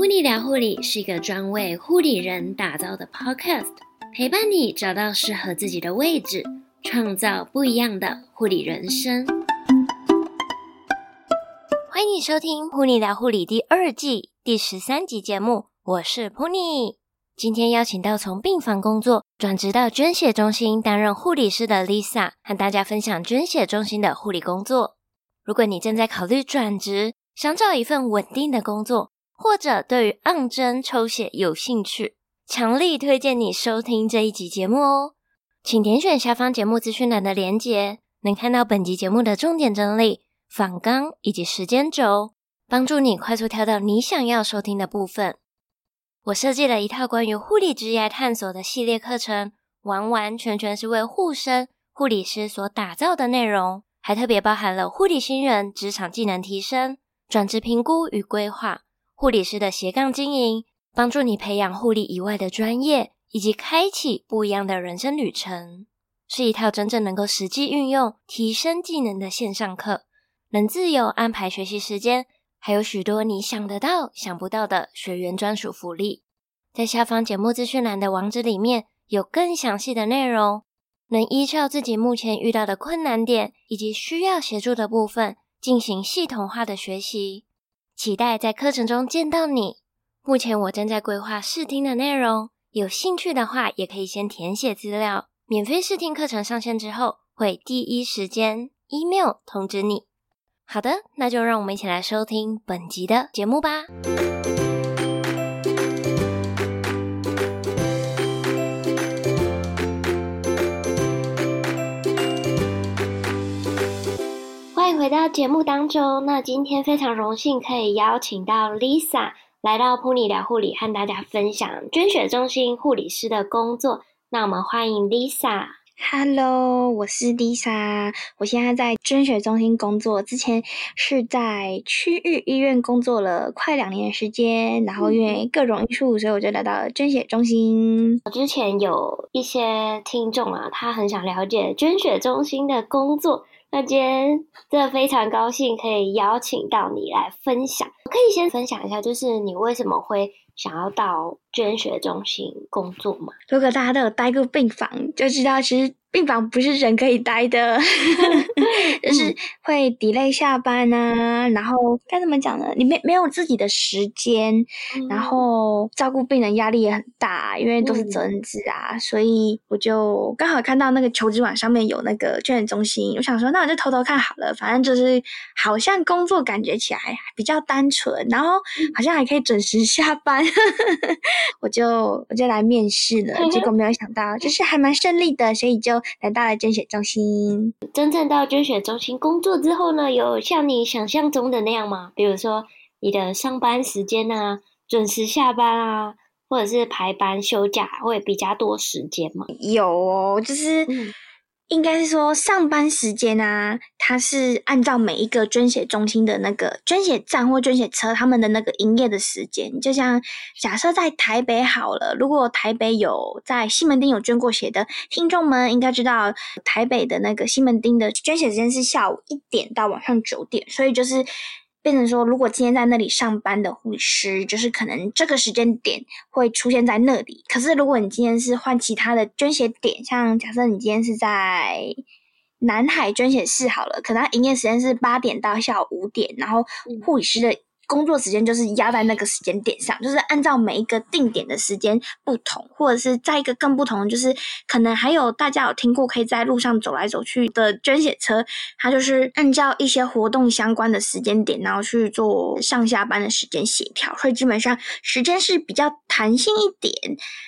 噗妮聊护理是一个专为护理人打造的 podcast，陪伴你找到适合自己的位置，创造不一样的护理人生。欢迎收听《噗妮聊护理》第二季第十三集节目，我是噗妮。今天邀请到从病房工作转职到捐血中心担任护理师的 Lisa，和大家分享捐血中心的护理工作。如果你正在考虑转职，想找一份稳定的工作，或者对于按针抽血有兴趣，强力推荐你收听这一集节目哦。请点选下方节目资讯栏的连结，能看到本集节目的重点整理、访纲以及时间轴，帮助你快速跳到你想要收听的部分。我设计了一套关于护理职业探索的系列课程，完完全全是为护生、护理师所打造的内容，还特别包含了护理新人职场技能提升、转职评估与规划、护理师的斜杠经营，帮助你培养护理以外的专业，以及开启不一样的人生旅程，是一套真正能够实际运用、提升技能的线上课，能自由安排学习时间。还有许多你想得到、想不到的学员专属福利，在下方节目资讯栏的网址里面有更详细的内容，能依照自己目前遇到的困难点以及需要协助的部分进行系统化的学习。期待在课程中见到你。目前我正在规划试听的内容，有兴趣的话也可以先填写资料，免费试听课程上线之后会第一时间 email 通知你。好的，那就让我们一起来收听本集的节目吧。回到节目当中。那今天非常荣幸可以邀请到 Lisa 来到 Pony 聊护理，和大家分享捐血中心护理师的工作。那我们欢迎 Lisa。Hello，我是 Lisa，我现在在捐血中心工作。之前是在区域医院工作了快两年的时间，然后因为各种因素，所以我就来到了捐血中心。之前有一些听众啊，他很想了解捐血中心的工作，那今天真的非常高兴可以邀请到你来分享。可以先分享一下，就是你为什么会想要到捐血中心工作吗？如果大家都有待过病房，就知道其实。病房不是人可以待的，就是会 delay 下班啊，然后该怎么讲呢？你没没有自己的时间，然后照顾病人压力也很大，因为都是责任制啊，所以我就刚好看到那个求职网上面有那个捐血中心，我想说，那我就偷偷看好了，反正就是好像工作感觉起来比较单纯，然后好像还可以准时下班，我就我就来面试了，结果没有想到就是还蛮顺利的，所以就。来到了捐血中心，真正到捐血中心工作之后呢，有像你想象中的那样吗？比如说你的上班时间啊，准时下班啊，或者是排班休假会比较多时间吗？有哦，就是。嗯应该是说上班时间啊，它是按照每一个捐血中心的那个捐血站或捐血车他们的那个营业的时间。就像假设在台北好了，如果台北有在西门町有捐过血的听众们，应该知道台北的那个西门町的捐血时间是下午一点到晚上九点，所以就是。变成说，如果今天在那里上班的护理师，就是可能这个时间点会出现在那里。可是，如果你今天是换其他的捐血点，像假设你今天是在南海捐血室好了，可能它营业时间是八点到下午五点，然后护理师的。工作时间就是压在那个时间点上，就是按照每一个定点的时间不同，或者是在一个更不同，就是可能还有大家有听过可以在路上走来走去的捐血车，它就是按照一些活动相关的时间点，然后去做上下班的时间协调，所以基本上时间是比较弹性一点，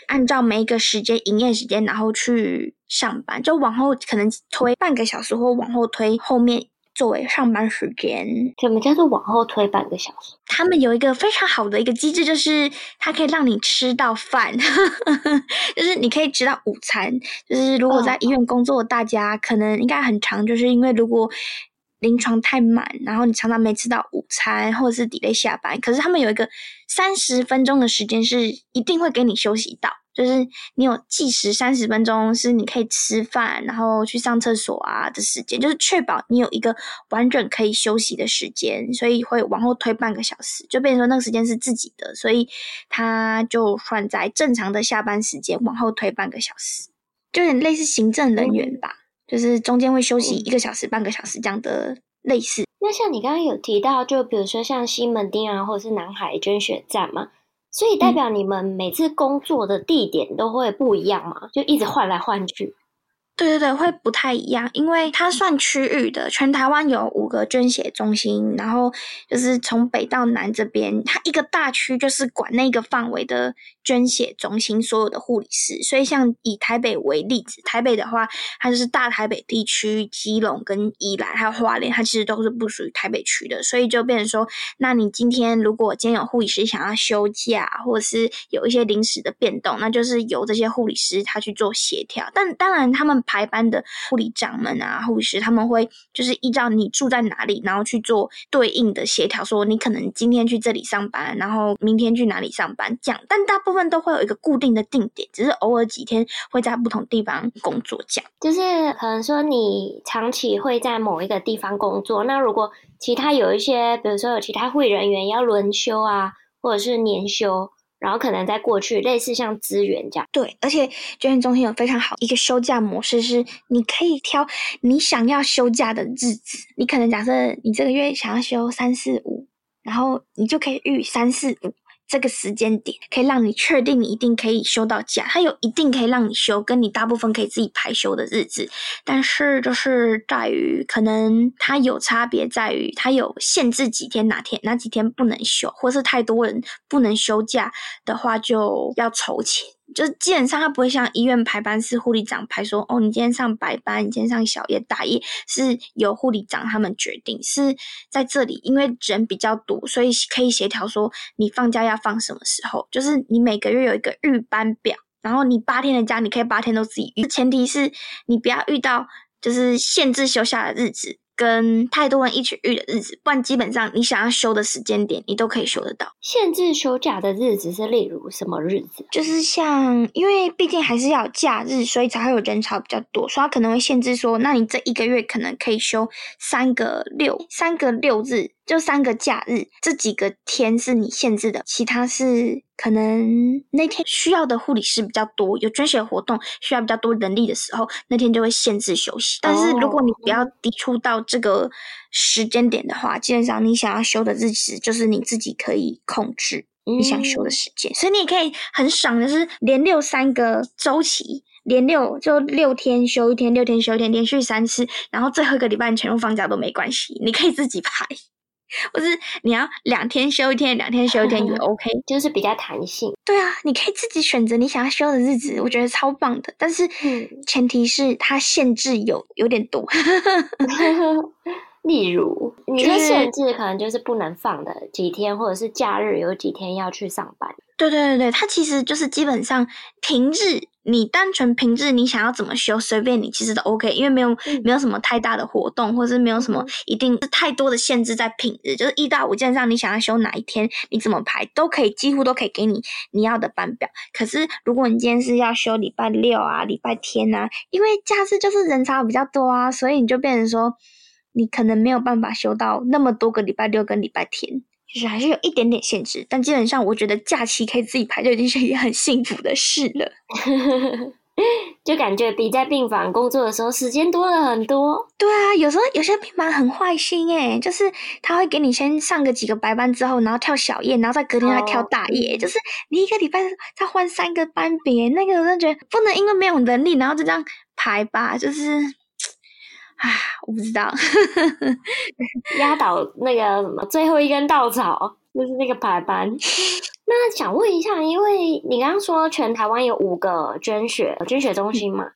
按照每一个时间营业时间，然后去上班，就往后可能推半个小时，或往后推后面。作为上班时间，怎么叫做往后推半个小时？他们有一个非常好的一个机制，就是它可以让你吃到饭，就是你可以吃到午餐。就是如果在医院工作，大家可能应该很长，就是因为如果临床太满，然后你常常没吃到午餐，或者是 delay 下班，可是他们有一个三十分钟的时间是一定会给你休息到。就是你有计时三十分钟，是你可以吃饭，然后去上厕所啊的时间，就是确保你有一个完整可以休息的时间，所以会往后推半个小时，就变成说那个时间是自己的，所以他就算在正常的下班时间往后推半个小时，就有点类似行政人员吧，就是中间会休息一个小时、嗯、半个小时这样的类似。那像你刚刚有提到，就比如说像西门町啊，或者是南海捐血站嘛。所以代表你们每次工作的地点都会不一样嘛？就一直换来换去。对对对，会不太一样，因为它算区域的。全台湾有五个捐血中心，然后就是从北到南这边，它一个大区就是管那个范围的捐血中心所有的护理师。所以，像以台北为例子，台北的话，它就是大台北地区、基隆跟宜兰还有花莲，它其实都是不属于台北区的。所以就变成说，那你今天如果今天有护理师想要休假，或者是有一些临时的变动，那就是由这些护理师他去做协调。但当然，他们。排班的护理长们啊，护士他们会就是依照你住在哪里，然后去做对应的协调，说你可能今天去这里上班，然后明天去哪里上班这样。但大部分都会有一个固定的定点，只是偶尔几天会在不同地方工作这样。就是可能说你长期会在某一个地方工作，那如果其他有一些，比如说有其他护理人员要轮休啊，或者是年休。然后可能在过去类似像资源这样，对，而且捐献中心有非常好一个休假模式，是你可以挑你想要休假的日子。你可能假设你这个月想要休三四五，然后你就可以预三四五。这个时间点可以让你确定你一定可以休到假，它有一定可以让你休，跟你大部分可以自己排休的日子，但是就是在于可能它有差别，在于它有限制几天哪天哪几天不能休，或是太多人不能休假的话，就要筹钱。就是基本上，他不会像医院排班，是护理长排说，哦，你今天上白班，你今天上小夜大夜，是由护理长他们决定。是在这里，因为人比较多，所以可以协调说，你放假要放什么时候。就是你每个月有一个预班表，然后你八天的假，你可以八天都自己预。前提是你不要遇到就是限制休假的日子。跟太多人一起遇的日子，不然基本上你想要休的时间点，你都可以休得到。限制休假的日子是例如什么日子？就是像，因为毕竟还是要有假日，所以才会有人潮比较多，所以他可能会限制说，那你这一个月可能可以休三个六，三个六日。就三个假日，这几个天是你限制的，其他是可能那天需要的护理师比较多，有捐血活动需要比较多人力的时候，那天就会限制休息。但是如果你不要抵触到这个时间点的话，基本上你想要休的日子就是你自己可以控制你想休的时间，所以你也可以很爽的是连六三个周期，连六就六天休一天，六天休一天，连续三次，然后最后一个礼拜你全部放假都没关系，你可以自己排。或是你要两天休一天，两天休一天也 OK，就是比较弹性。对啊，你可以自己选择你想要休的日子，我觉得超棒的。但是前提是它限制有有点多，例如你的限制可能就是不能放的几天，或者是假日有几天要去上班。对对对对，它其实就是基本上平日。你单纯平日你想要怎么休，随便你，其实都 OK，因为没有没有什么太大的活动，或者是没有什么一定是太多的限制在平日，就是一到五基本上你想要休哪一天，你怎么排都可以，几乎都可以给你你要的班表。可是如果你今天是要休礼拜六啊、礼拜天啊，因为假日就是人潮比较多啊，所以你就变成说你可能没有办法休到那么多个礼拜六跟礼拜天。就是还是有一点点限制，但基本上我觉得假期可以自己排，就已经是一件很幸福的事了。就感觉比在病房工作的时候时间多了很多。对啊，有时候有些病房很坏心诶，就是他会给你先上个几个白班之后，然后跳小夜，然后再隔天再跳大夜，oh. 就是你一个礼拜他换三个班别，那个我真的觉得不能因为没有能力，然后就这样排吧，就是。啊，我不知道，压倒那个什么最后一根稻草就是那个排班。那想问一下，因为你刚刚说全台湾有五个捐血捐血中心嘛，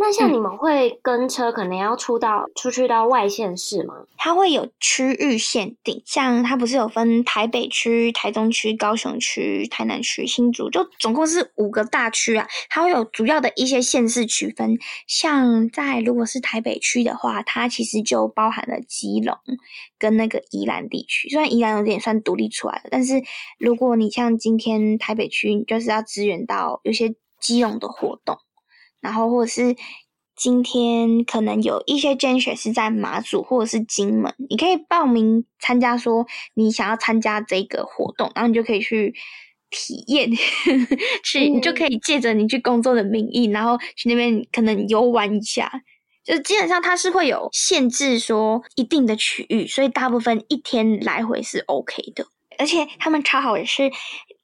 那像你们会跟车，可能要出到、嗯、出去到外县市吗？它会有区域限定，像它不是有分台北区、台中区、高雄区、台南区、新竹，就总共是五个大区啊。它会有主要的一些县市区分，像在如果是台北区的话，它其实就包含了基隆跟那个宜兰地区。虽然宜兰有点算独立出来了，但是如果你像今天台北区，你就是要支援到有些基隆的活动。然后，或者是今天可能有一些捐血是在马祖或者是金门，你可以报名参加，说你想要参加这个活动，然后你就可以去体验，去你就可以借着你去工作的名义，然后去那边可能游玩一下。就基本上它是会有限制，说一定的区域，所以大部分一天来回是 OK 的，而且他们超好的是。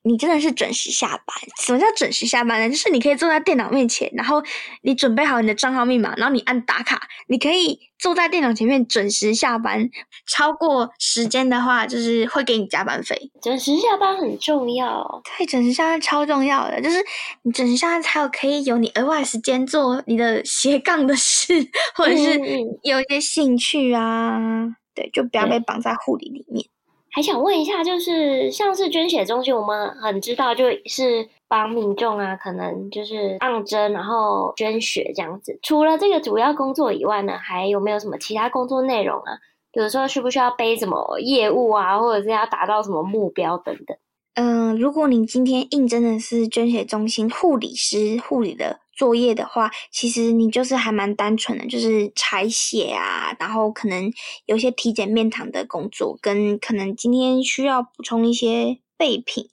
你真的是准时下班？什么叫准时下班呢？就是你可以坐在电脑面前，然后你准备好你的账号密码，然后你按打卡，你可以坐在电脑前面准时下班。超过时间的话，就是会给你加班费。准时下班很重要，对，准时下班超重要的，就是你准时下班才有可以有你额外时间做你的斜杠的事，或者是有一些兴趣啊。嗯、对，就不要被绑在护理里面。还想问一下，就是像是捐血中心，我们很知道，就是帮民众啊，可能就是按针，然后捐血这样子。除了这个主要工作以外呢，还有没有什么其他工作内容啊？比如说需不需要背什么业务啊，或者是要达到什么目标等等？嗯、如果你今天应征的是捐血中心护理师，护理的。作业的话，其实你就是还蛮单纯的，就是采血啊，然后可能有些体检面谈的工作，跟可能今天需要补充一些备品。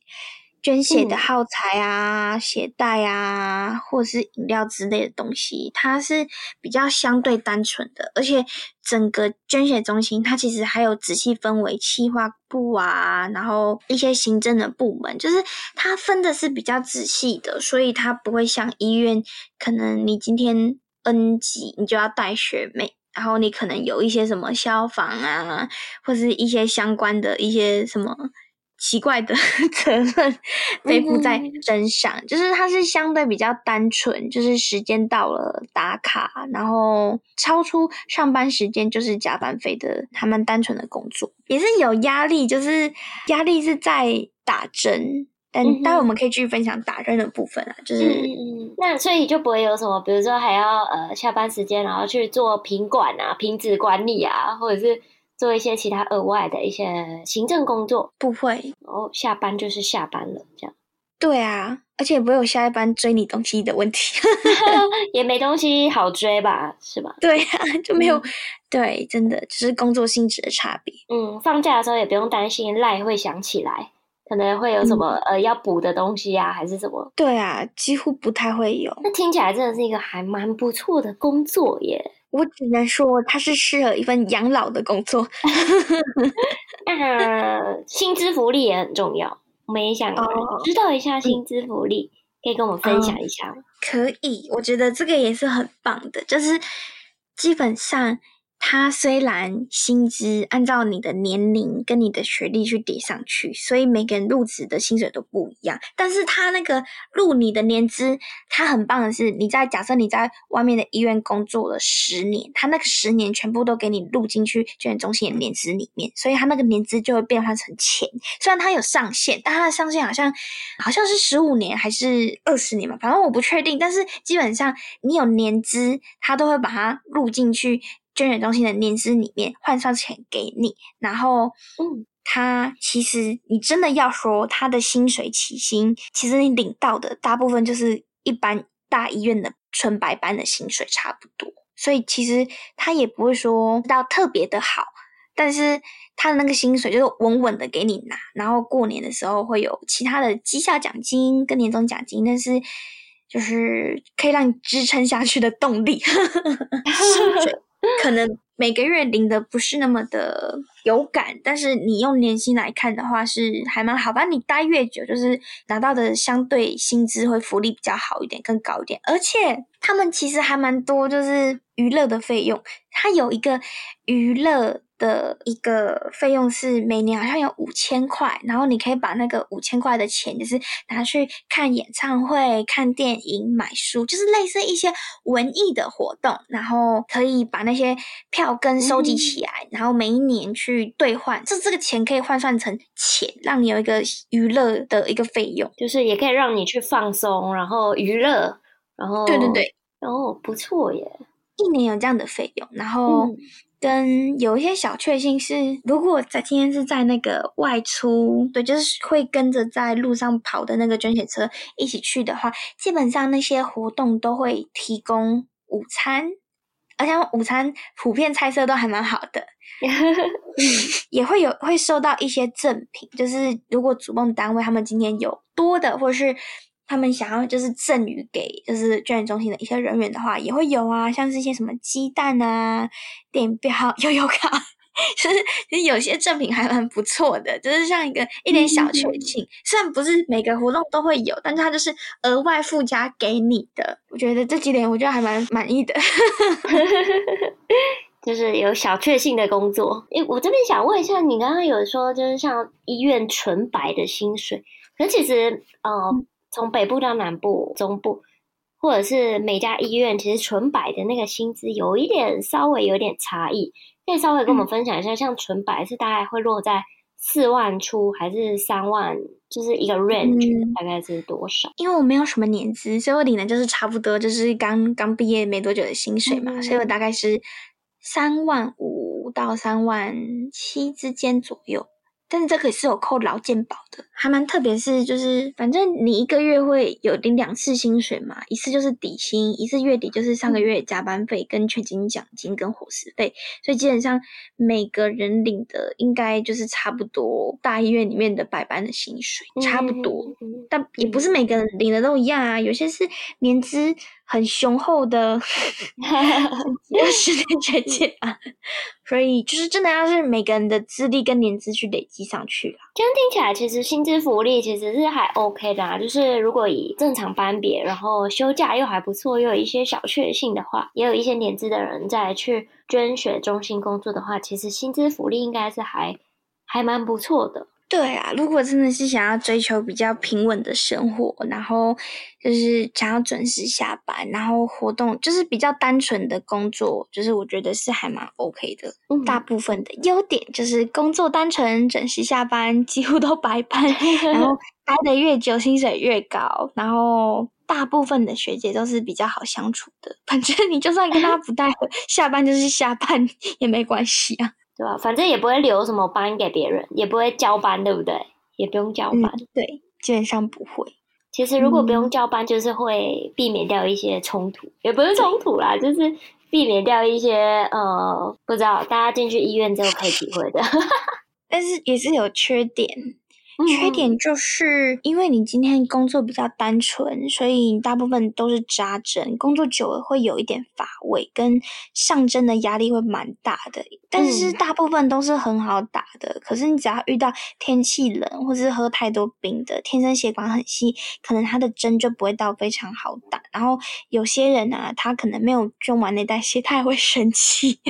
捐血的耗材啊、血袋啊，或者是饮料之类的东西，它是比较相对单纯的。而且整个捐血中心，它其实还有仔细分为企划部啊，然后一些行政的部门，就是它分的是比较仔细的，所以它不会像医院，可能你今天 N 级你就要带学妹，然后你可能有一些什么消防啊，或是一些相关的一些什么。奇怪的 责任背负在身上，嗯，就是它是相对比较单纯，就是时间到了打卡，然后超出上班时间就是加班费的，还蛮单纯的工作，也是有压力，就是压力是在打针，但待会我们可以继续分享打针的部分啊，就是嗯嗯，那所以就不会有什么，比如说还要呃下班时间然后去做品管啊、品质管理啊，或者是。做一些其他额外的一些行政工作，不会。哦，下班就是下班了，这样。对啊，而且不会有下一班追你东西的问题，也没东西好追吧，是吧？对啊，就没有。嗯、对，真的只是工作性质的差别。嗯，放假的时候也不用担心赖会想起来，可能会有什么、嗯、呃要补的东西啊，还是什么？对啊，几乎不太会有。那听起来真的是一个还蛮不错的工作耶。我只能说，它是适合一份养老的工作。那薪资福利也很重要，我们也想知道一下薪资福利，嗯，可以跟我们分享一下吗？可以，我觉得这个也是很棒的，就是基本上。它虽然薪资按照你的年龄跟你的学历去叠上去，所以每个人入职的薪水都不一样。但是它那个入你的年资，它很棒的是，你在假设你在外面的医院工作了十年，它那个十年全部都给你录进去捐血中心的年资里面，所以它那个年资就会变换成钱。虽然它有上限，但它的上限好像好像是十五年还是二十年嘛，反正我不确定。但是基本上你有年资，它都会把它录进去。捐血中心的年资里面换算钱给你，然后，嗯，他其实你真的要说他的薪水起薪，其实你领到的大部分就是一般大医院的纯白班的薪水差不多，所以其实他也不会说到特别的好，但是他的那个薪水就是稳稳的给你拿，然后过年的时候会有其他的绩效奖金跟年终奖金，但是就是可以让你支撑下去的动力。可能每个月领的不是那么的有感，但是你用年薪来看的话是还蛮好。吧你待越久，就是拿到的相对薪资会福利比较好一点，更高一点。而且他们其实还蛮多，就是娱乐的费用，它有一个娱乐的一个费用是每年好像有五千块，然后你可以把那个五千块的钱，就是拿去看演唱会、看电影、买书，就是类似一些文艺的活动，然后可以把那些票根收集起来，嗯、然后每一年去兑换，这这个钱可以换算成钱，让你有一个娱乐的一个费用，就是也可以让你去放松，然后娱乐，然后对对对，哦，不错耶。一年有这样的费用，然后跟有一些小确幸是，如果在今天是在那个外出，对，就是会跟着在路上跑的那个捐血车一起去的话，基本上那些活动都会提供午餐，而且午餐普遍菜色都还蛮好的，也会有会收到一些赠品，就是如果主办单位他们今天有多的，或是。他们想要就是赠予给就是捐血中心的一些人员的话，也会有啊，像是一些什么鸡蛋啊、电影票、悠悠卡，就是其实有些赠品还蛮不错的，就是像一个一点小确幸。嗯、虽然不是每个活动都会有，但是它就是额外附加给你的。我觉得这几点我觉得还蛮满意的，就是有小确幸的工作。诶，我这边想问一下，你刚刚有说就是像医院纯白的薪水，可是其实呃。嗯从北部到南部、中部，或者是每家医院，其实纯白的那个薪资有一点稍微有点差异，可以稍微跟我们分享一下，嗯、像纯白是大概会落在四万出还是三万，就是一个 range、嗯、大概是多少？因为我没有什么年资，所以我领的就是差不多就是刚刚毕业没多久的薪水嘛，嗯、所以我大概是三万五到三万七之间左右。但是这可是有扣劳健保的，还蛮特别。是就是，反正你一个月会有领两次薪水嘛，一次就是底薪，一次月底就是上个月加班费跟全勤奖金跟伙食费。所以基本上每个人领的应该就是差不多，大医院里面的百班的薪水差不多，但也不是每个人领的都一样啊，有些是年资。很雄厚的，要十年全勤啊，所以就是真的要是每个人的资历跟年资去累积上去了。这样听起来，其实薪资福利其实是还 OK 的啊。就是如果以正常班别，然后休假又还不错，又有一些小确幸的话，也有一些年资的人在去捐血中心工作的话，其实薪资福利应该是还还蛮不错的。对啊，如果真的是想要追求比较平稳的生活，然后就是想要准时下班，然后活动就是比较单纯的工作，就是我觉得是还蛮 OK 的。嗯、大部分的优点就是工作单纯、准时下班，几乎都白班，然后待的越久薪水越高，然后大部分的学姐都是比较好相处的。反正你就算跟她不带，下班就是下班也没关系啊。对吧？反正也不会留什么班给别人，也不会交班，对不对？也不用交班，嗯、对，基本上不会。其实如果不用交班，就是会避免掉一些冲突，嗯、也不是冲突啦，就是避免掉一些呃，不知道大家进去医院之后可以体会的。但是也是有缺点。缺点就是因为你今天工作比较单纯，所以大部分都是扎针，工作久了会有一点乏味，跟上针的压力会蛮大的。但是大部分都是很好打的，嗯、可是你只要遇到天气冷或是喝太多冰的，天生血管很细，可能他的针就不会到非常好打。然后有些人啊，他可能没有用完那袋血，他也会生气。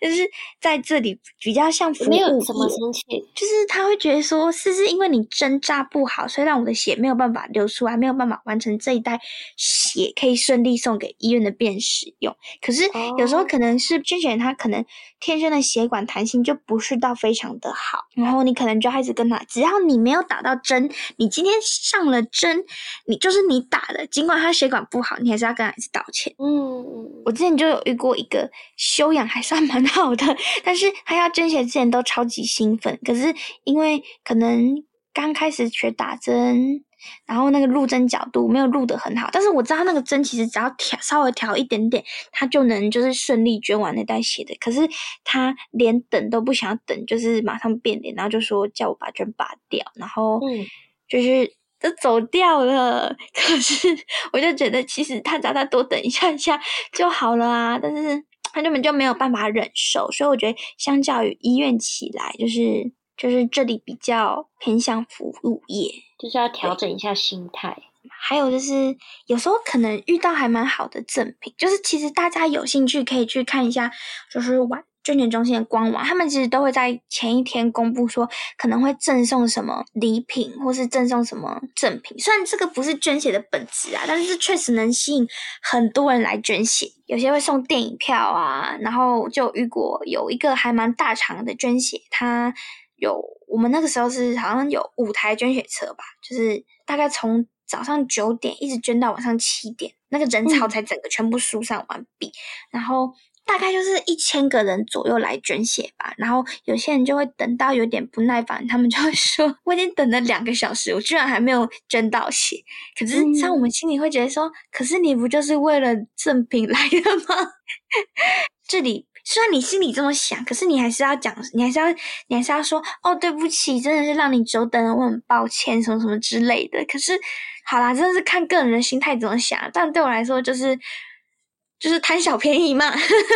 就是在这里比较像服务，没有什么生气，就是他会觉得说，是不是因为你针扎不好，所以让我的血没有办法流出来，没有办法完成这一袋血可以顺利送给医院的便使用。可是有时候可能是捐血人他可能天生的血管弹性就不是到非常的好，然后你可能就开始跟他，只要你没有打到针，你今天上了针，你就是你打的，尽管他血管不好，你还是要跟他一直道歉。嗯，我之前就有遇过一个修养还算蛮好的，但是他要捐血之前都超级兴奋，可是因为可能刚开始学打针，然后那个入针角度没有入得很好，但是我知道他那个针其实只要调稍微调一点点，他就能就是顺利捐完那袋血的。可是他连等都不想等，就是马上变脸，然后就说叫我把针拔掉，然后就是就走掉了。可是我就觉得其实他只要再多等一下一下就好了啊，但是。他根本就没有办法忍受，所以我觉得相较于医院起来，就是就是这里比较偏向服务业，就是要调整一下心态。还有就是有时候可能遇到还蛮好的赠品，就是其实大家有兴趣可以去看一下，就是晚捐血中心的官网，他们其实都会在前一天公布说可能会赠送什么礼品，或是赠送什么赠品。虽然这个不是捐血的本质啊，但是确实能吸引很多人来捐血。有些会送电影票啊，然后就遇过有一个还蛮大场的捐血，他有我们那个时候是好像有五台捐血车吧，就是大概从早上九点一直捐到晚上七点，那个人潮才整个全部疏散完毕，嗯、然后。大概就是一千个人左右来捐血吧，然后有些人就会等到有点不耐烦，他们就会说：“ 我已经等了两个小时，我居然还没有捐到血。”可是像我们心里会觉得说：“嗯、可是你不就是为了赠品来的吗？” 这里虽然你心里这么想，可是你还是要讲，你还是要，你还是要说：“哦，对不起，真的是让你久等了，我很抱歉，什么什么之类的。”可是好啦，真的是看个人的心态怎么想，但对我来说就是。就是贪小便宜嘛，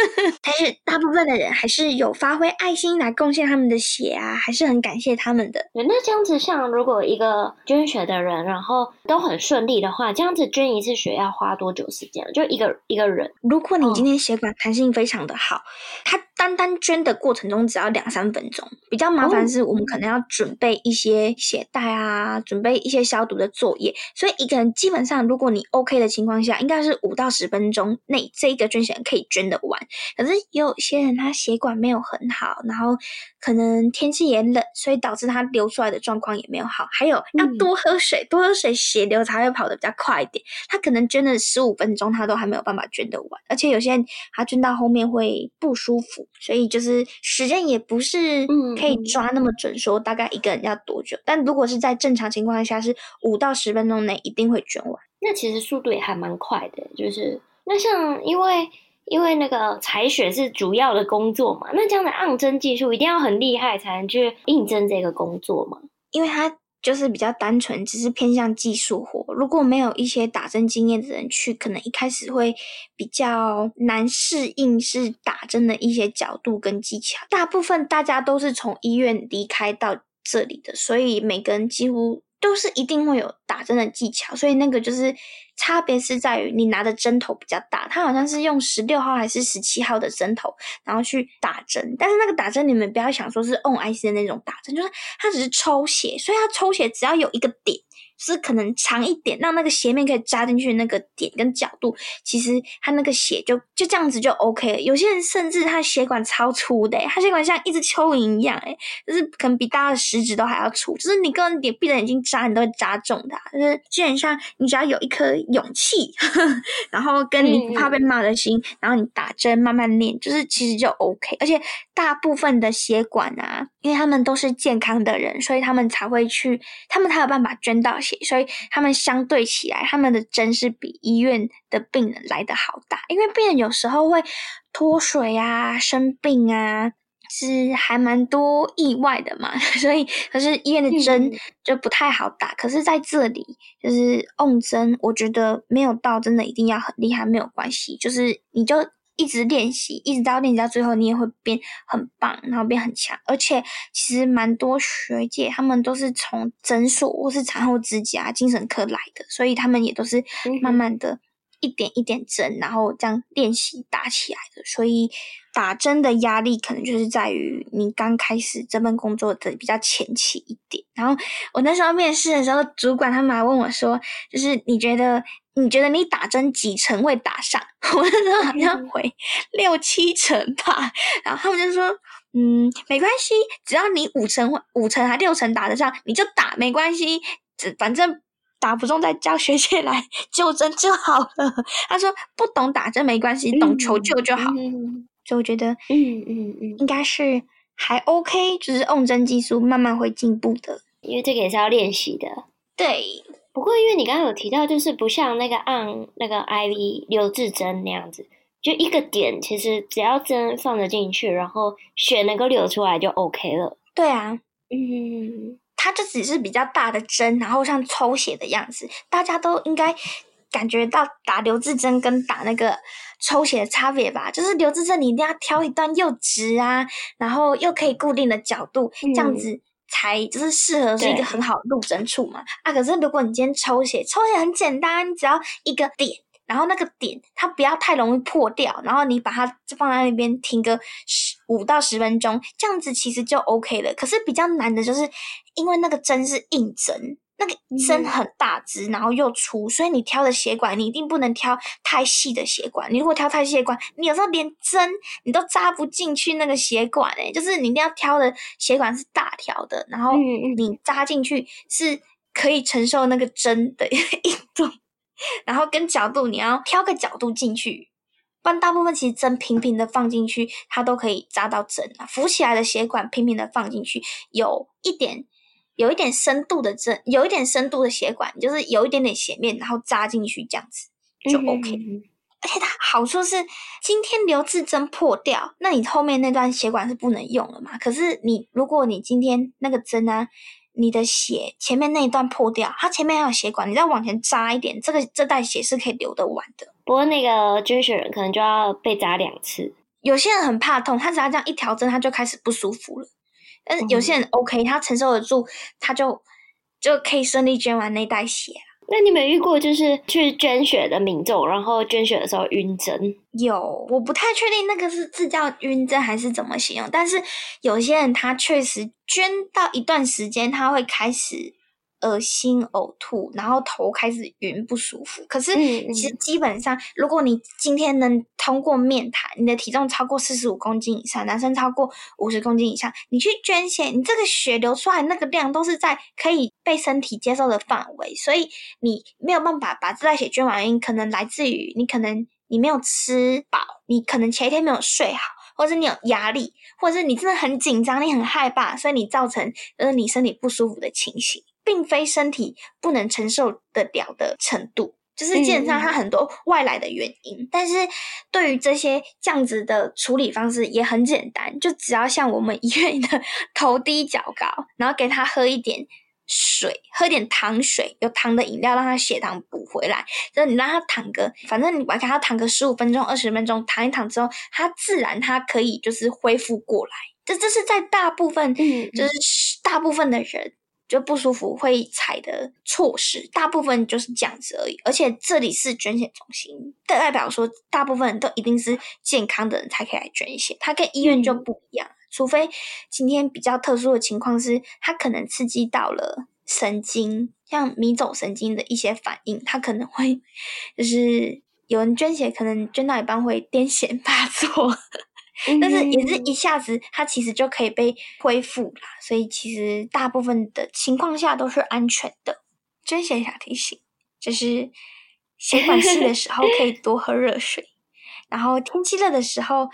但是大部分的人还是有发挥爱心来贡献他们的血啊，还是很感谢他们的。那这样子，像如果一个捐血的人，然后都很顺利的话，这样子捐一次血要花多久时间？就一个一个人，如果你今天血管弹性非常的好，他、哦、单单捐的过程中只要两三分钟。比较麻烦是我们可能要准备一些鞋带啊，准备一些消毒的作业，所以一个人基本上，如果你 OK 的情况下，应该是五到十分钟内。这一个捐血人可以捐得完，可是也有些人他血管没有很好，然后可能天气也冷，所以导致他流出来的状况也没有好。还有要多喝水，嗯、多喝水血流才会跑得比较快一点。他可能捐了十五分钟，他都还没有办法捐得完，而且有些人他捐到后面会不舒服，所以就是时间也不是可以抓那么准，说大概一个人要多久。但如果是在正常情况下，是五到十分钟内一定会卷完。那其实速度也还蛮快的，就是。那像因为因为那个采血是主要的工作嘛，那这样的按针技术一定要很厉害才能去应征这个工作嘛？因为它就是比较单纯，只是偏向技术活。如果没有一些打针经验的人去，可能一开始会比较难适应，是打针的一些角度跟技巧。大部分大家都是从医院离开到这里的，所以每个人几乎都是一定会有打针的技巧，所以那个就是。差别是在于你拿的针头比较大，它好像是用十六号还是十七号的针头，然后去打针。但是那个打针你们不要想说是 on IC 的那种打针，就是它只是抽血，所以它抽血只要有一个点。是可能长一点，让那个斜面可以扎进去那个点跟角度，其实他那个血就就这样子就 OK 了。有些人甚至他血管超粗的，他血管像一只蚯蚓一样，诶就是可能比大家的食指都还要粗。就是你跟你闭着眼睛扎，你都会扎中的。就是基本上你只要有一颗勇气，呵 呵然后跟你不怕被骂的心，然后你打针慢慢练，就是其实就 OK。而且大部分的血管啊，因为他们都是健康的人，所以他们才会去，他们才有办法捐到血。所以他们相对起来，他们的针是比医院的病人来的好打，因为病人有时候会脱水啊、生病啊，是还蛮多意外的嘛。所以可是医院的针就不太好打。嗯、可是在这里，就是用针，我觉得没有到真的一定要很厉害，没有关系，就是你就。一直练习，一直到练习到最后，你也会变很棒，然后变很强。而且其实蛮多学姐，他们都是从诊所或是产后之家、精神科来的，所以他们也都是慢慢的一点一点针，然后这样练习打起来的。所以打针的压力可能就是在于你刚开始这份工作的比较前期一点。然后我那时候面试的时候，主管他们还问我说：“就是你觉得？”你觉得你打针几成会打上？我那时候好像回六七成吧，然后他们就说，嗯，没关系，只要你五成、五成还六成打得上，你就打，没关系，只反正打不中再叫学姐来 就针就好了。他说不懂打针没关系，懂求救就好。嗯、所以我觉得，嗯嗯嗯，应该是还 OK，就是用针技术慢慢会进步的，因为这个也是要练习的。对。不过，因为你刚刚有提到，就是不像那个按那个 IV 留置针那样子，就一个点，其实只要针放得进去，然后血能够流出来就 OK 了。对啊，嗯，它就只是比较大的针，然后像抽血的样子，大家都应该感觉到打留置针跟打那个抽血的差别吧？就是留置针你一定要挑一段又直啊，然后又可以固定的角度，这样子。嗯才就是适合是一个很好的入针处嘛啊！可是如果你今天抽血，抽血很简单，你只要一个点，然后那个点它不要太容易破掉，然后你把它放在那边停个十五到十分钟，这样子其实就 OK 了。可是比较难的就是因为那个针是硬针。那个针很大只，然后又粗，所以你挑的血管，你一定不能挑太细的血管。你如果挑太细血管，你有时候连针你都扎不进去那个血管诶，就是你一定要挑的血管是大条的，然后你扎进去是可以承受那个针的硬度，然后跟角度你要挑个角度进去。不然大部分其实针平平的放进去，它都可以扎到针啊。浮起来的血管平平的放进去，有一点。有一点深度的针，有一点深度的血管，就是有一点点血面，然后扎进去这样子就 OK。嗯、而且它好处是，今天留置针破掉，那你后面那段血管是不能用了嘛？可是你如果你今天那个针啊，你的血前面那一段破掉，它前面还有血管，你再往前扎一点，这个这袋血是可以留得完的。不过那个捐血人可能就要被扎两次。有些人很怕痛，他只要这样一条针，他就开始不舒服了。但是有些人 OK，他承受得住，他就就可以顺利捐完那袋血。那你没遇过就是去捐血的民众，然后捐血的时候晕针？有，我不太确定那个是字叫晕针还是怎么形容。但是有些人他确实捐到一段时间，他会开始。恶心、呕吐，然后头开始晕，不舒服。可是其实基本上，如果你今天能通过面谈，你的体重超过四十五公斤以上，男生超过五十公斤以上，你去捐血，你这个血流出来那个量都是在可以被身体接受的范围，所以你没有办法把这袋血捐完，因可能来自于你可能你没有吃饱，你可能前一天没有睡好，或者是你有压力，或者是你真的很紧张，你很害怕，所以你造成就是你身体不舒服的情形。并非身体不能承受得了的程度，就是基本上它很多外来的原因。嗯、但是对于这些这样子的处理方式也很简单，就只要像我们医院的 头低脚高，然后给他喝一点水，喝点糖水，有糖的饮料让他血糖补回来。就你让他躺个，反正你把他躺个十五分钟、二十分钟，躺一躺之后，他自然他可以就是恢复过来。这这是在大部分，嗯、就是大部分的人。就不舒服会采的措施，大部分就是这样子而已。而且这里是捐血中心，代表说大部分人都一定是健康的人才可以来捐血。它跟医院就不一样，嗯、除非今天比较特殊的情况是，它可能刺激到了神经，像迷走神经的一些反应，它可能会 就是有人捐血，可能捐到一半会癫痫发作。但是也是一下子，它其实就可以被恢复啦，所以其实大部分的情况下都是安全的。捐血小提醒，就是血管细的时候可以多喝热水，然后天气热的时候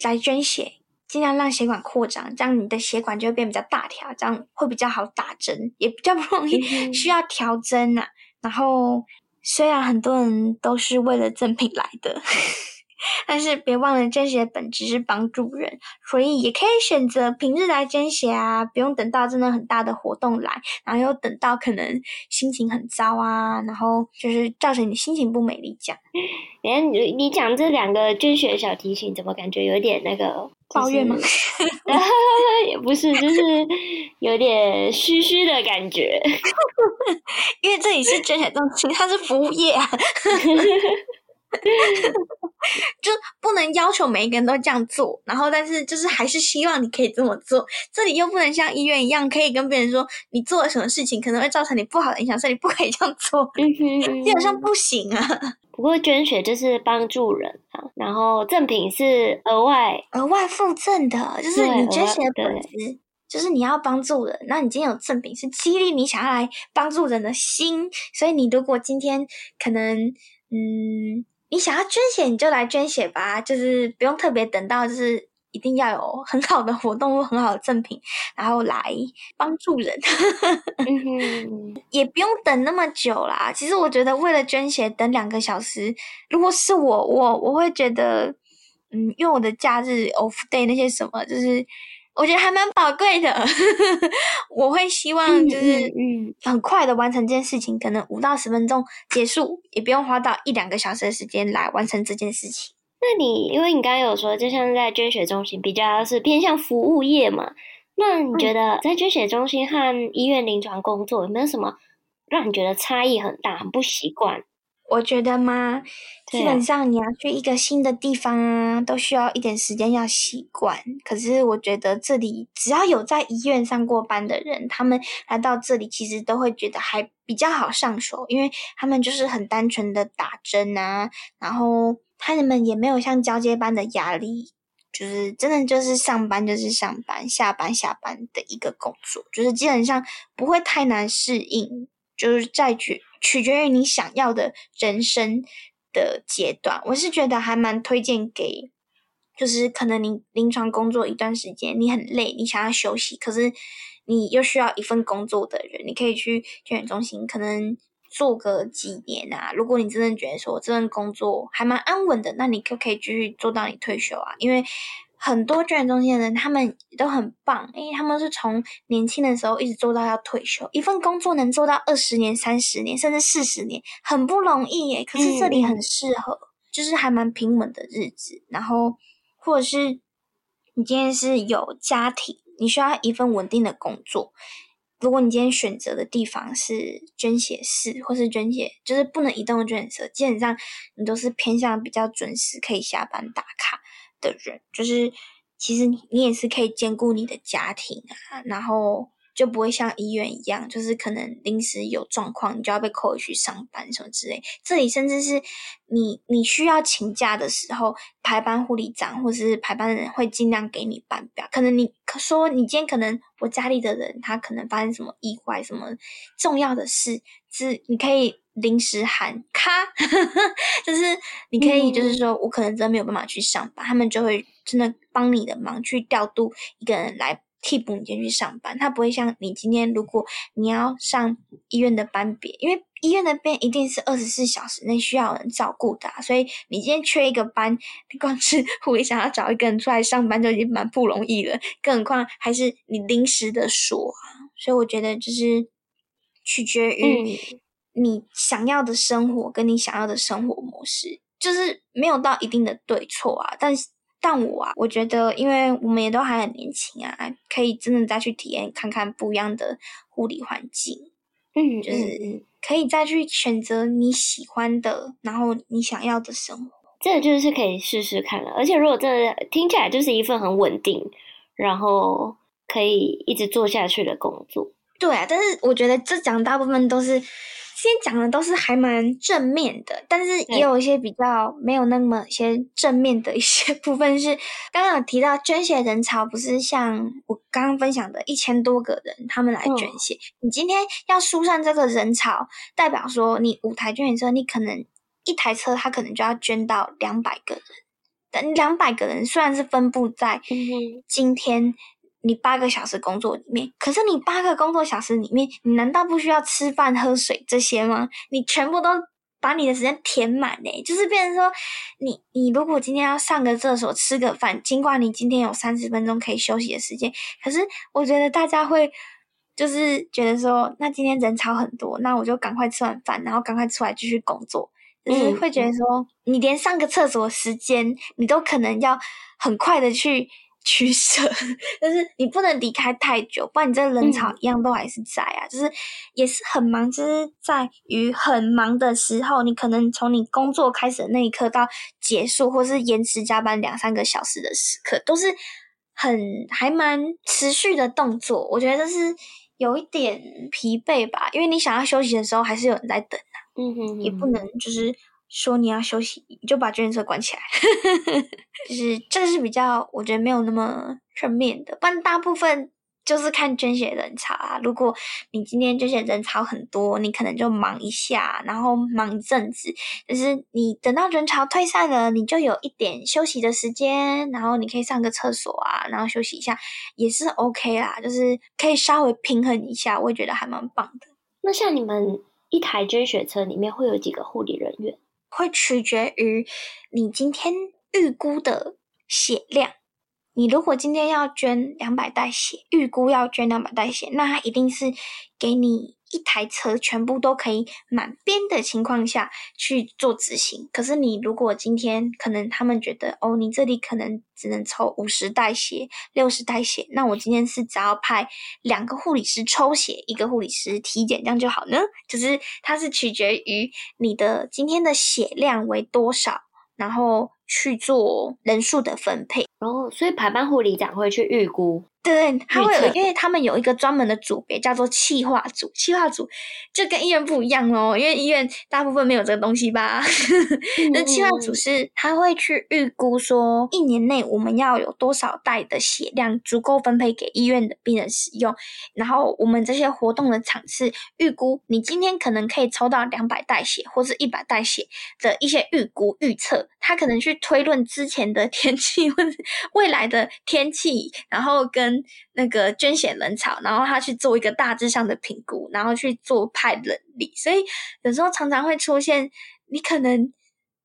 来捐血，尽量让血管扩张，这样你的血管就会变比较大条，这样会比较好打针，也比较不容易需要调针呐。然后虽然很多人都是为了赠品来的。但是别忘了，捐血的本质是帮助人，所以也可以选择平日来捐血啊，不用等到真的很大的活动来，然后又等到可能心情很糟啊，然后就是造成你心情不美丽这样。哎，你你讲这两个捐血小提醒，怎么感觉有点那个抱怨吗？也不是，就是有点虚虚的感觉，因为这里是捐血中心，它是服务业啊。就不能要求每一个人都这样做，然后但是就是还是希望你可以这么做。这里又不能像医院一样，可以跟别人说你做了什么事情可能会造成你不好的影响，所以你不可以这样做，基本上不行啊。不过捐血就是帮助人啊，然后赠品是额外额外附赠的，就是你捐血的本质就是你要帮助人，那你今天有赠品是激励你想要来帮助人的心，所以你如果今天可能嗯。你想要捐血，你就来捐血吧，就是不用特别等到，就是一定要有很好的活动或很好的赠品，然后来帮助人，也不用等那么久啦。其实我觉得为了捐血等两个小时，如果是我，我我会觉得，嗯，因为我的假日 off day 那些什么，就是。我觉得还蛮宝贵的，我会希望就是嗯，很快的完成这件事情，可能五到十分钟结束，也不用花到一两个小时的时间来完成这件事情。那你因为你刚刚有说，就像在捐血中心比较是偏向服务业嘛，那你觉得在捐血中心和医院临床工作有没有什么让你觉得差异很大、很不习惯？我觉得嘛，基本上你要去一个新的地方啊，都需要一点时间要习惯。可是我觉得这里只要有在医院上过班的人，他们来到这里其实都会觉得还比较好上手，因为他们就是很单纯的打针啊，然后他们也没有像交接班的压力，就是真的就是上班就是上班，下班下班的一个工作，就是基本上不会太难适应，就是在觉。取决于你想要的人生的阶段，我是觉得还蛮推荐给，就是可能你临床工作一段时间，你很累，你想要休息，可是你又需要一份工作的人，你可以去健检中心，可能做个几年啊。如果你真的觉得说这份工作还蛮安稳的，那你可可以继续做到你退休啊，因为。很多捐血中心的人，他们都很棒，因为他们是从年轻的时候一直做到要退休，一份工作能做到二十年、三十年，甚至四十年，很不容易耶。可是这里很适合，嗯、就是还蛮平稳的日子。然后，或者是你今天是有家庭，你需要一份稳定的工作。如果你今天选择的地方是捐血室，或是捐血，就是不能移动的捐血室，基本上你都是偏向比较准时可以下班打卡。的人，就是其实你也是可以兼顾你的家庭啊，然后就不会像医院一样，就是可能临时有状况，你就要被扣回去上班什么之类。这里甚至是你你需要请假的时候，排班护理长或是排班的人会尽量给你班表。可能你说你今天可能我家里的人他可能发生什么意外，什么重要的事，是你可以。临时喊卡，就是你可以，就是说我可能真的没有办法去上班，嗯、他们就会真的帮你的忙去调度一个人来替补你先去上班。他不会像你今天，如果你要上医院的班别，因为医院的班一定是二十四小时内需要人照顾的，所以你今天缺一个班，你光是 护理想要找一个人出来上班就已经蛮不容易了，更何况还是你临时的说。所以我觉得就是取决于。嗯你想要的生活跟你想要的生活模式，就是没有到一定的对错啊。但是，但我啊，我觉得，因为我们也都还很年轻啊，可以真的再去体验看看不一样的护理环境。嗯，就是可以再去选择你喜欢的，然后你想要的生活。这个就是可以试试看了。而且，如果这听起来就是一份很稳定，然后可以一直做下去的工作。对啊，但是我觉得这讲大部分都是。今天讲的都是还蛮正面的，但是也有一些比较没有那么些正面的一些部分是，刚刚有提到捐血人潮不是像我刚刚分享的一千多个人他们来捐血，嗯、你今天要疏散这个人潮，代表说你五台捐血车，你可能一台车它可能就要捐到两百个人，但两百个人虽然是分布在今天。你八个小时工作里面，可是你八个工作小时里面，你难道不需要吃饭、喝水这些吗？你全部都把你的时间填满嘞，就是变成说，你你如果今天要上个厕所、吃个饭，尽管你今天有三十分钟可以休息的时间，可是我觉得大家会就是觉得说，那今天人潮很多，那我就赶快吃完饭，然后赶快出来继续工作，就是会觉得说，你连上个厕所的时间，你都可能要很快的去。取舍，就是你不能离开太久，不然你这人潮一样都还是在啊。嗯、就是也是很忙，就是在于很忙的时候，你可能从你工作开始的那一刻到结束，或是延迟加班两三个小时的时刻，都是很还蛮持续的动作。我觉得这是有一点疲惫吧，因为你想要休息的时候，还是有人在等啊。嗯哼，哼，也不能就是。说你要休息，你就把捐血车关起来，就是这是比较我觉得没有那么全面的，不然大部分就是看捐血人潮啊。如果你今天捐血人潮很多，你可能就忙一下，然后忙一阵子，就是你等到人潮退散了，你就有一点休息的时间，然后你可以上个厕所啊，然后休息一下也是 OK 啦，就是可以稍微平衡一下，我也觉得还蛮棒的。那像你们一台捐血车里面会有几个护理人员？会取决于你今天预估的血量。你如果今天要捐两百袋血，预估要捐两百袋血，那他一定是给你一台车全部都可以满编的情况下去做执行。可是你如果今天可能他们觉得哦，你这里可能只能抽五十袋血、六十袋血，那我今天是只要派两个护理师抽血，一个护理师体检，这样就好呢？就是它是取决于你的今天的血量为多少，然后去做人数的分配。然后，所以排班护理长会去预估。对，他会有，因为他们有一个专门的组别叫做气化组，气化组就跟医院不一样哦，因为医院大部分没有这个东西吧。那气化组是他会去预估说，一年内我们要有多少袋的血量足够分配给医院的病人使用，然后我们这些活动的场次预估，你今天可能可以抽到两百袋血或是一百袋血的一些预估预测，他可能去推论之前的天气或者未来的天气，然后跟那个捐血人潮，然后他去做一个大致上的评估，然后去做派人力，所以有时候常常会出现，你可能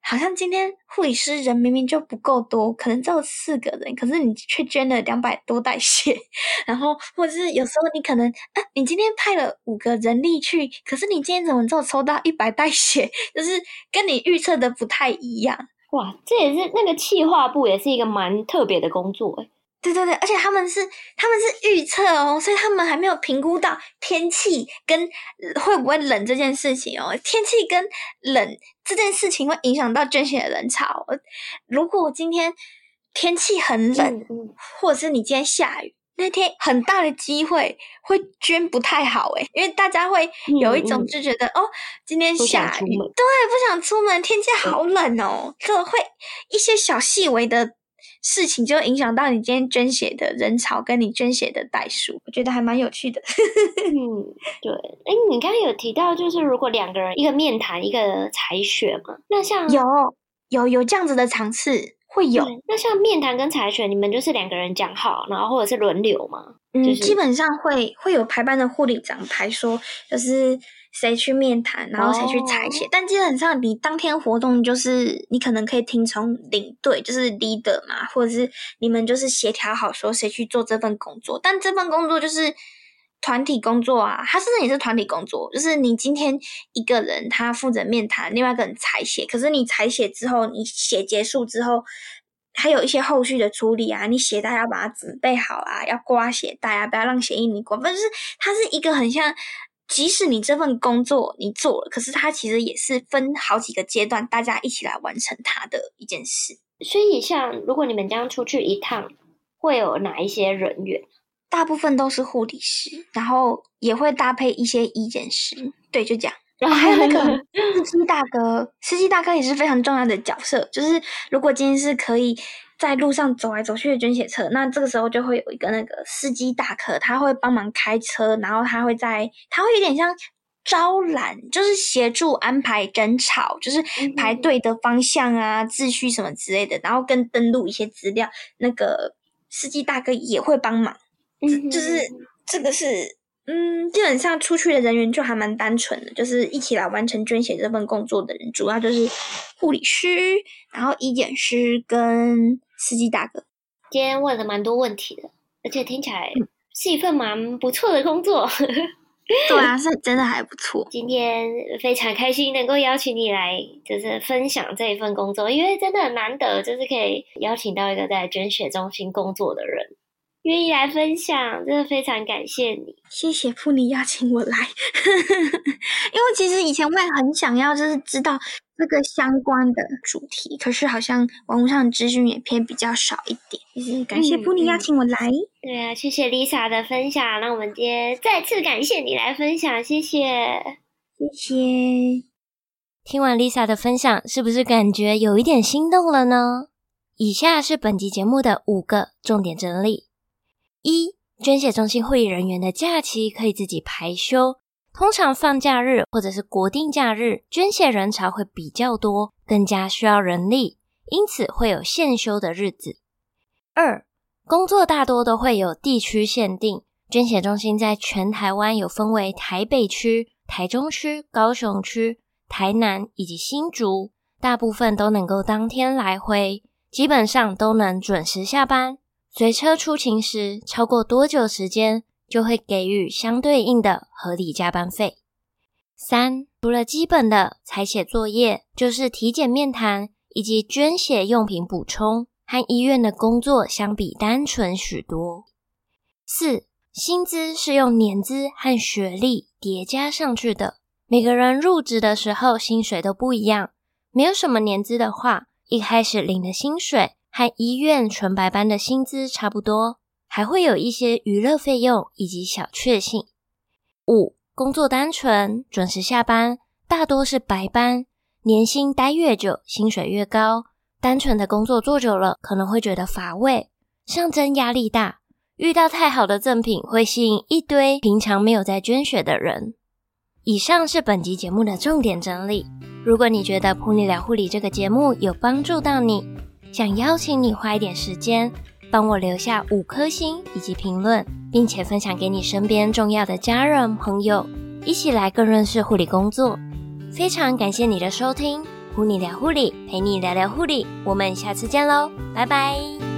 好像今天护理师人明明就不够多，可能只有四个人，可是你却捐了两百多袋血，然后或者是有时候你可能啊，你今天派了五个人力去，可是你今天怎么只有抽到一百袋血，就是跟你预测的不太一样。哇，这也是那个企划部也是一个蛮特别的工作诶对对对，而且他们是他们是预测哦，所以他们还没有评估到天气跟会不会冷这件事情哦。天气跟冷这件事情会影响到捐血的人潮。如果今天天气很冷，或者是你今天下雨，那天很大的机会会捐不太好诶，因为大家会有一种就觉得、嗯、哦，今天下雨，对，不想出门，天气好冷哦，这、嗯、会一些小细微的。事情就影响到你今天捐血的人潮跟你捐血的袋数，我觉得还蛮有趣的。嗯，对。哎，你刚刚有提到，就是如果两个人一个面谈，一个采血嘛，那像有有有这样子的场次会有。那像面谈跟采血，你们就是两个人讲好，然后或者是轮流吗？嗯，就是、基本上会会有排班的护理长排说，就是。谁去面谈，然后谁去采血，oh. 但基本上你当天活动就是你可能可以听从领队，就是 leader 嘛，或者是你们就是协调好说谁去做这份工作。但这份工作就是团体工作啊，它甚至也是团体工作，就是你今天一个人他负责面谈，另外一个人采血，可是你采血之后，你血结束之后，还有一些后续的处理啊，你血袋要把它准备好啊，要刮血袋啊，不要让血液凝固，反正就是它是一个很像。即使你这份工作你做了，可是它其实也是分好几个阶段，大家一起来完成它的一件事。所以，像如果你们这样出去一趟，会有哪一些人员？大部分都是护理师，然后也会搭配一些医检师。对，就这样。然后还有那个 司机大哥，司机大哥也是非常重要的角色。就是如果今天是可以。在路上走来走去的捐血车，那这个时候就会有一个那个司机大哥，他会帮忙开车，然后他会在，他会有点像招揽，就是协助安排人潮，就是排队的方向啊、秩序什么之类的，然后跟登录一些资料，那个司机大哥也会帮忙，就是这个是。嗯，基本上出去的人员就还蛮单纯的，就是一起来完成捐血这份工作的人，主要就是护理师，然后医检师跟司机大哥。今天问了蛮多问题的，而且听起来是一份蛮不错的工作。对啊，是真的还不错。今天非常开心能够邀请你来，就是分享这一份工作，因为真的很难得，就是可以邀请到一个在捐血中心工作的人。愿意来分享，真的非常感谢你。谢谢噗妮邀请我来，因为其实以前我也很想要，就是知道这个相关的主题，可是好像网络上的资讯也偏比较少一点。就是感谢噗妮邀请我来。嗯。对啊，谢谢 Lisa 的分享。那我们今天再次感谢你来分享，谢谢，谢谢。听完 Lisa 的分享，是不是感觉有一点心动了呢？以下是本集节目的五个重点整理。一、捐血中心护理人员的假期可以自己排休，通常放假日或者是国定假日，捐血人潮会比较多，更加需要人力，因此会有限休的日子。二、工作大多都会有地区限定，捐血中心在全台湾有分为台北区、台中区、高雄区、台南以及新竹，大部分都能够当天来回，基本上都能准时下班。随车出勤时超过多久时间，就会给予相对应的合理加班费。三，除了基本的采写作业，就是体检面谈以及捐血用品补充，和医院的工作相比单纯许多。四，薪资是用年资和学历叠加上去的，每个人入职的时候薪水都不一样，没有什么年资的话，一开始领的薪水和医院纯白班的薪资差不多，还会有一些娱乐费用以及小确幸。五，工作单纯，准时下班，大多是白班，年薪待越久，薪水越高。单纯的工作做久了，可能会觉得乏味，上针压力大，遇到太好的赠品，会吸引一堆平常没有在捐血的人。以上是本集节目的重点整理。如果你觉得《噗妮聊护理》这个节目有帮助到你，想邀请你花一点时间帮我留下五颗星以及评论，并且分享给你身边重要的家人朋友，一起来更认识护理工作。非常感谢你的收听，《护理聊护理》，陪你聊聊护理，我们下次见喽，拜拜。